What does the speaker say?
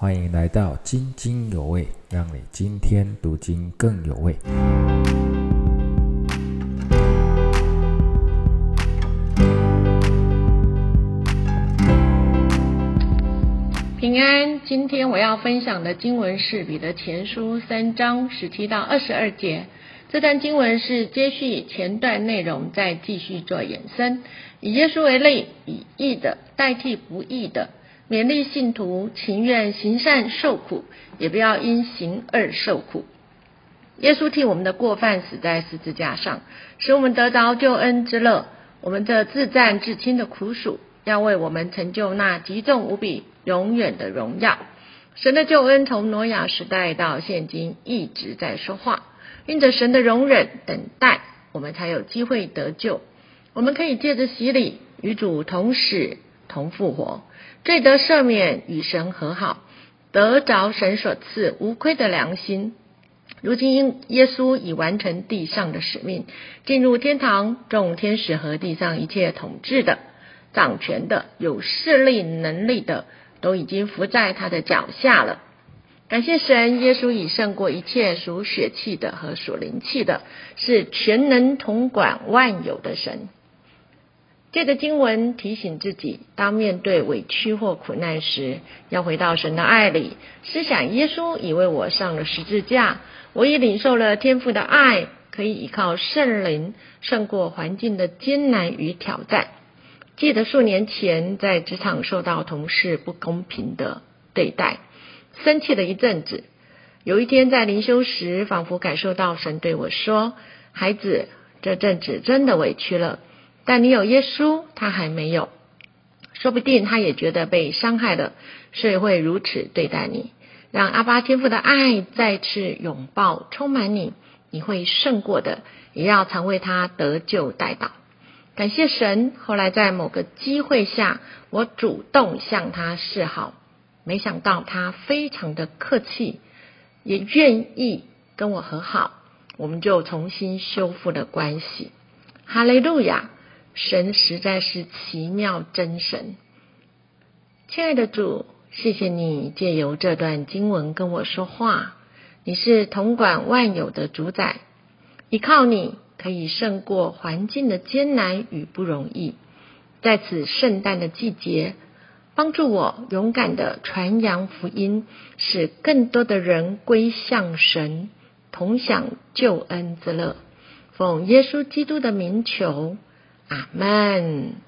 欢迎来到津津有味，让你今天读经更有味。平安，今天我要分享的经文是彼得前书三章十七到二十二节。这段经文是接续前段内容，再继续做衍生，以耶稣为例，以义的代替不义的。勉励信徒情愿行善受苦，也不要因行而受苦。耶稣替我们的过犯死在十字架上，使我们得着救恩之乐。我们这自战自亲的苦楚，要为我们成就那极重无比、永远的荣耀。神的救恩从挪亚时代到现今一直在说话，因着神的容忍等待，我们才有机会得救。我们可以借着洗礼与主同死同复活。罪得赦免，与神和好，得着神所赐无亏的良心。如今因耶稣已完成地上的使命，进入天堂，众天使和地上一切统治的、掌权的、有势力能力的，都已经伏在他的脚下了。感谢神，耶稣已胜过一切属血气的和属灵气的，是全能统管万有的神。借着经文提醒自己，当面对委屈或苦难时，要回到神的爱里，思想耶稣已为我上了十字架，我已领受了天父的爱，可以依靠圣灵胜过环境的艰难与挑战。记得数年前在职场受到同事不公平的对待，生气了一阵子。有一天在灵修时，仿佛感受到神对我说：“孩子，这阵子真的委屈了。”但你有耶稣，他还没有，说不定他也觉得被伤害了，所以会如此对待你。让阿巴天父的爱再次拥抱充满你，你会胜过的。也要常为他得救代祷。感谢神，后来在某个机会下，我主动向他示好，没想到他非常的客气，也愿意跟我和好，我们就重新修复了关系。哈利路亚。神实在是奇妙真神，亲爱的主，谢谢你借由这段经文跟我说话。你是统管万有的主宰，依靠你可以胜过环境的艰难与不容易。在此圣诞的季节，帮助我勇敢的传扬福音，使更多的人归向神，同享救恩之乐。奉耶稣基督的名求。阿门。